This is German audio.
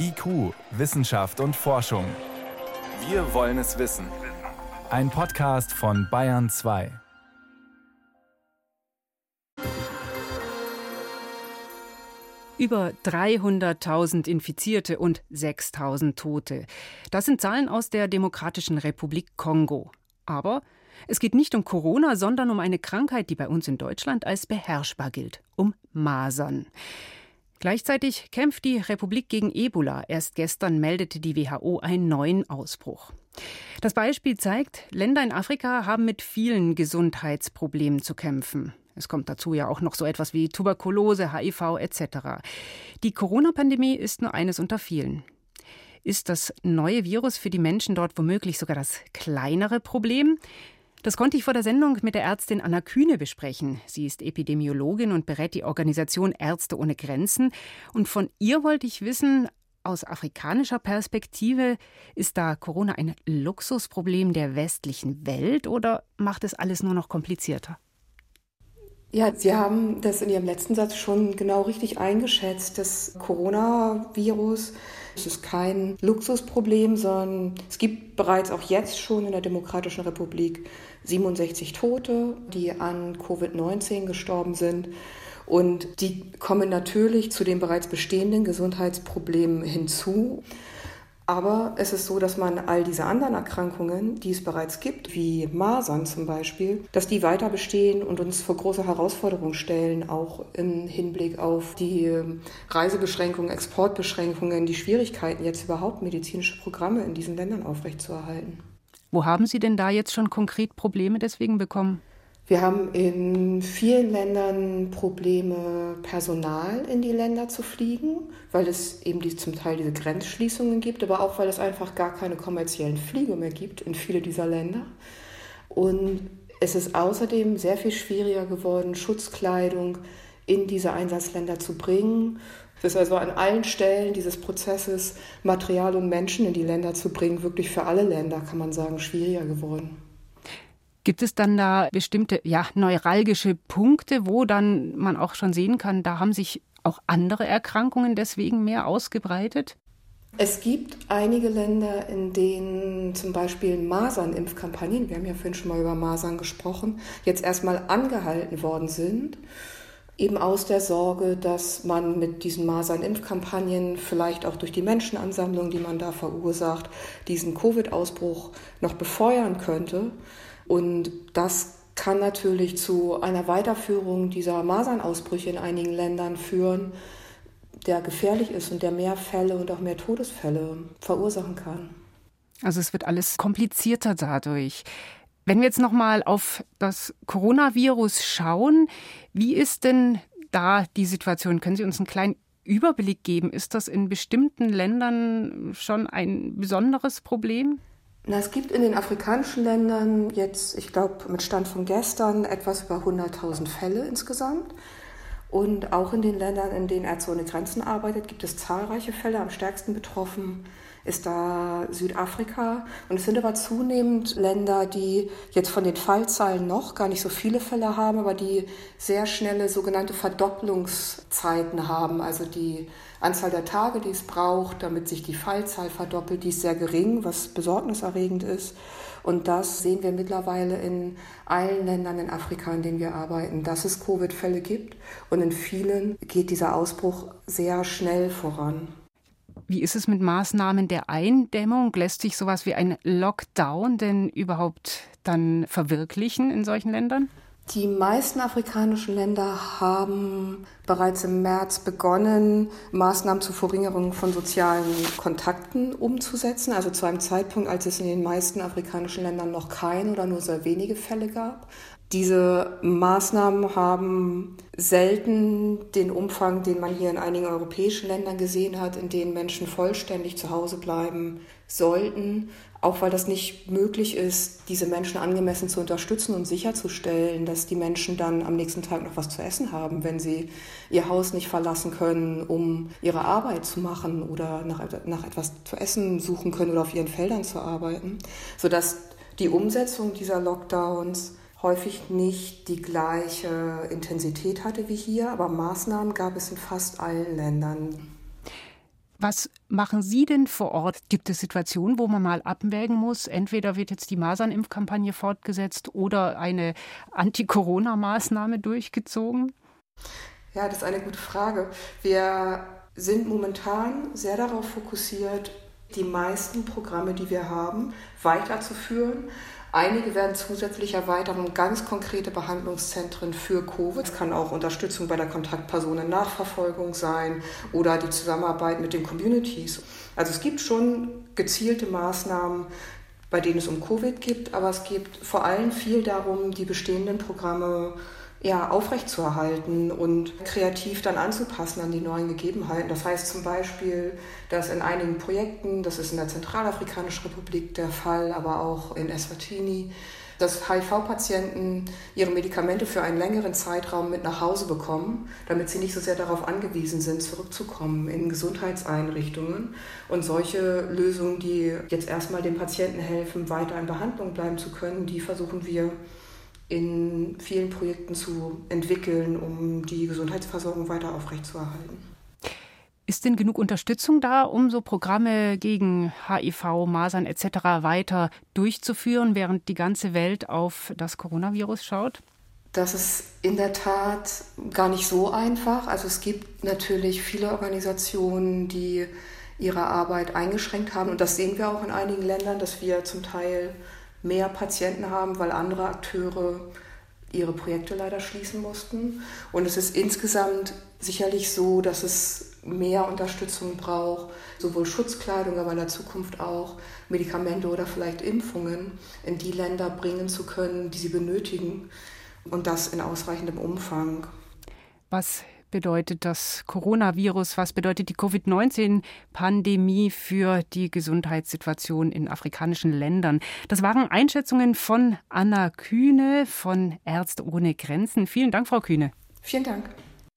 IQ, Wissenschaft und Forschung. Wir wollen es wissen. Ein Podcast von Bayern 2. Über 300.000 Infizierte und 6.000 Tote. Das sind Zahlen aus der Demokratischen Republik Kongo. Aber es geht nicht um Corona, sondern um eine Krankheit, die bei uns in Deutschland als beherrschbar gilt, um Masern. Gleichzeitig kämpft die Republik gegen Ebola. Erst gestern meldete die WHO einen neuen Ausbruch. Das Beispiel zeigt, Länder in Afrika haben mit vielen Gesundheitsproblemen zu kämpfen. Es kommt dazu ja auch noch so etwas wie Tuberkulose, HIV etc. Die Corona-Pandemie ist nur eines unter vielen. Ist das neue Virus für die Menschen dort womöglich sogar das kleinere Problem? Das konnte ich vor der Sendung mit der Ärztin Anna Kühne besprechen. Sie ist Epidemiologin und berät die Organisation Ärzte ohne Grenzen. Und von ihr wollte ich wissen, aus afrikanischer Perspektive, ist da Corona ein Luxusproblem der westlichen Welt oder macht es alles nur noch komplizierter? Ja, Sie haben das in Ihrem letzten Satz schon genau richtig eingeschätzt. Das Coronavirus es ist kein Luxusproblem, sondern es gibt bereits auch jetzt schon in der Demokratischen Republik 67 Tote, die an Covid-19 gestorben sind. Und die kommen natürlich zu den bereits bestehenden Gesundheitsproblemen hinzu. Aber es ist so, dass man all diese anderen Erkrankungen, die es bereits gibt, wie Masern zum Beispiel, dass die weiter bestehen und uns vor große Herausforderungen stellen, auch im Hinblick auf die Reisebeschränkungen, Exportbeschränkungen, die Schwierigkeiten, jetzt überhaupt medizinische Programme in diesen Ländern aufrechtzuerhalten. Wo haben Sie denn da jetzt schon konkret Probleme deswegen bekommen? Wir haben in vielen Ländern Probleme, Personal in die Länder zu fliegen, weil es eben die, zum Teil diese Grenzschließungen gibt, aber auch weil es einfach gar keine kommerziellen Flüge mehr gibt in viele dieser Länder. Und es ist außerdem sehr viel schwieriger geworden, Schutzkleidung in diese Einsatzländer zu bringen. Es ist also an allen Stellen dieses Prozesses, Material und Menschen in die Länder zu bringen, wirklich für alle Länder, kann man sagen, schwieriger geworden. Gibt es dann da bestimmte ja, neuralgische Punkte, wo dann man auch schon sehen kann, da haben sich auch andere Erkrankungen deswegen mehr ausgebreitet? Es gibt einige Länder, in denen zum Beispiel Masernimpfkampagnen, wir haben ja vorhin schon mal über Masern gesprochen, jetzt erstmal angehalten worden sind. Eben aus der Sorge, dass man mit diesen Masernimpfkampagnen vielleicht auch durch die Menschenansammlung, die man da verursacht, diesen Covid-Ausbruch noch befeuern könnte. Und das kann natürlich zu einer Weiterführung dieser Masernausbrüche in einigen Ländern führen, der gefährlich ist und der mehr Fälle und auch mehr Todesfälle verursachen kann. Also es wird alles komplizierter dadurch. Wenn wir jetzt noch mal auf das Coronavirus schauen, wie ist denn da die Situation? Können Sie uns einen kleinen Überblick geben? Ist das in bestimmten Ländern schon ein besonderes Problem? Na, es gibt in den afrikanischen Ländern jetzt, ich glaube, mit Stand von gestern etwas über 100.000 Fälle insgesamt. Und auch in den Ländern, in denen Ärzte ohne Grenzen arbeitet, gibt es zahlreiche Fälle. Am stärksten betroffen ist da Südafrika. Und es sind aber zunehmend Länder, die jetzt von den Fallzahlen noch gar nicht so viele Fälle haben, aber die sehr schnelle sogenannte Verdopplungszeiten haben. Also die Anzahl der Tage, die es braucht, damit sich die Fallzahl verdoppelt, die ist sehr gering, was besorgniserregend ist. Und das sehen wir mittlerweile in allen Ländern in Afrika, in denen wir arbeiten, dass es Covid-Fälle gibt. Und in vielen geht dieser Ausbruch sehr schnell voran. Wie ist es mit Maßnahmen der Eindämmung? Lässt sich sowas wie ein Lockdown denn überhaupt dann verwirklichen in solchen Ländern? Die meisten afrikanischen Länder haben bereits im März begonnen, Maßnahmen zur Verringerung von sozialen Kontakten umzusetzen. Also zu einem Zeitpunkt, als es in den meisten afrikanischen Ländern noch keine oder nur sehr wenige Fälle gab. Diese Maßnahmen haben selten den Umfang, den man hier in einigen europäischen Ländern gesehen hat, in denen Menschen vollständig zu Hause bleiben sollten, auch weil das nicht möglich ist, diese Menschen angemessen zu unterstützen und sicherzustellen, dass die Menschen dann am nächsten Tag noch was zu essen haben, wenn sie ihr Haus nicht verlassen können, um ihre Arbeit zu machen oder nach, nach etwas zu essen suchen können oder auf ihren Feldern zu arbeiten, sodass die Umsetzung dieser Lockdowns häufig nicht die gleiche Intensität hatte wie hier, aber Maßnahmen gab es in fast allen Ländern. Was machen Sie denn vor Ort? Gibt es Situationen, wo man mal abwägen muss? Entweder wird jetzt die Masernimpfkampagne fortgesetzt oder eine Anti-Corona-Maßnahme durchgezogen? Ja, das ist eine gute Frage. Wir sind momentan sehr darauf fokussiert, die meisten Programme, die wir haben, weiterzuführen. Einige werden zusätzlich erweitert um ganz konkrete Behandlungszentren für Covid. Es kann auch Unterstützung bei der Kontaktpersonennachverfolgung sein oder die Zusammenarbeit mit den Communities. Also es gibt schon gezielte Maßnahmen, bei denen es um Covid geht, aber es geht vor allem viel darum, die bestehenden Programme ja, aufrechtzuerhalten und kreativ dann anzupassen an die neuen Gegebenheiten. Das heißt zum Beispiel, dass in einigen Projekten, das ist in der Zentralafrikanischen Republik der Fall, aber auch in Eswatini, dass HIV-Patienten ihre Medikamente für einen längeren Zeitraum mit nach Hause bekommen, damit sie nicht so sehr darauf angewiesen sind, zurückzukommen in Gesundheitseinrichtungen. Und solche Lösungen, die jetzt erstmal den Patienten helfen, weiter in Behandlung bleiben zu können, die versuchen wir in vielen Projekten zu entwickeln, um die Gesundheitsversorgung weiter aufrechtzuerhalten. Ist denn genug Unterstützung da, um so Programme gegen HIV, Masern etc. weiter durchzuführen, während die ganze Welt auf das Coronavirus schaut? Das ist in der Tat gar nicht so einfach. Also es gibt natürlich viele Organisationen, die ihre Arbeit eingeschränkt haben. Und das sehen wir auch in einigen Ländern, dass wir zum Teil mehr Patienten haben, weil andere Akteure ihre Projekte leider schließen mussten. Und es ist insgesamt sicherlich so, dass es mehr Unterstützung braucht, sowohl Schutzkleidung, aber in der Zukunft auch Medikamente oder vielleicht Impfungen in die Länder bringen zu können, die sie benötigen und das in ausreichendem Umfang. Was bedeutet das Coronavirus? Was bedeutet die Covid-19-Pandemie für die Gesundheitssituation in afrikanischen Ländern? Das waren Einschätzungen von Anna Kühne von Ärzte ohne Grenzen. Vielen Dank, Frau Kühne. Vielen Dank.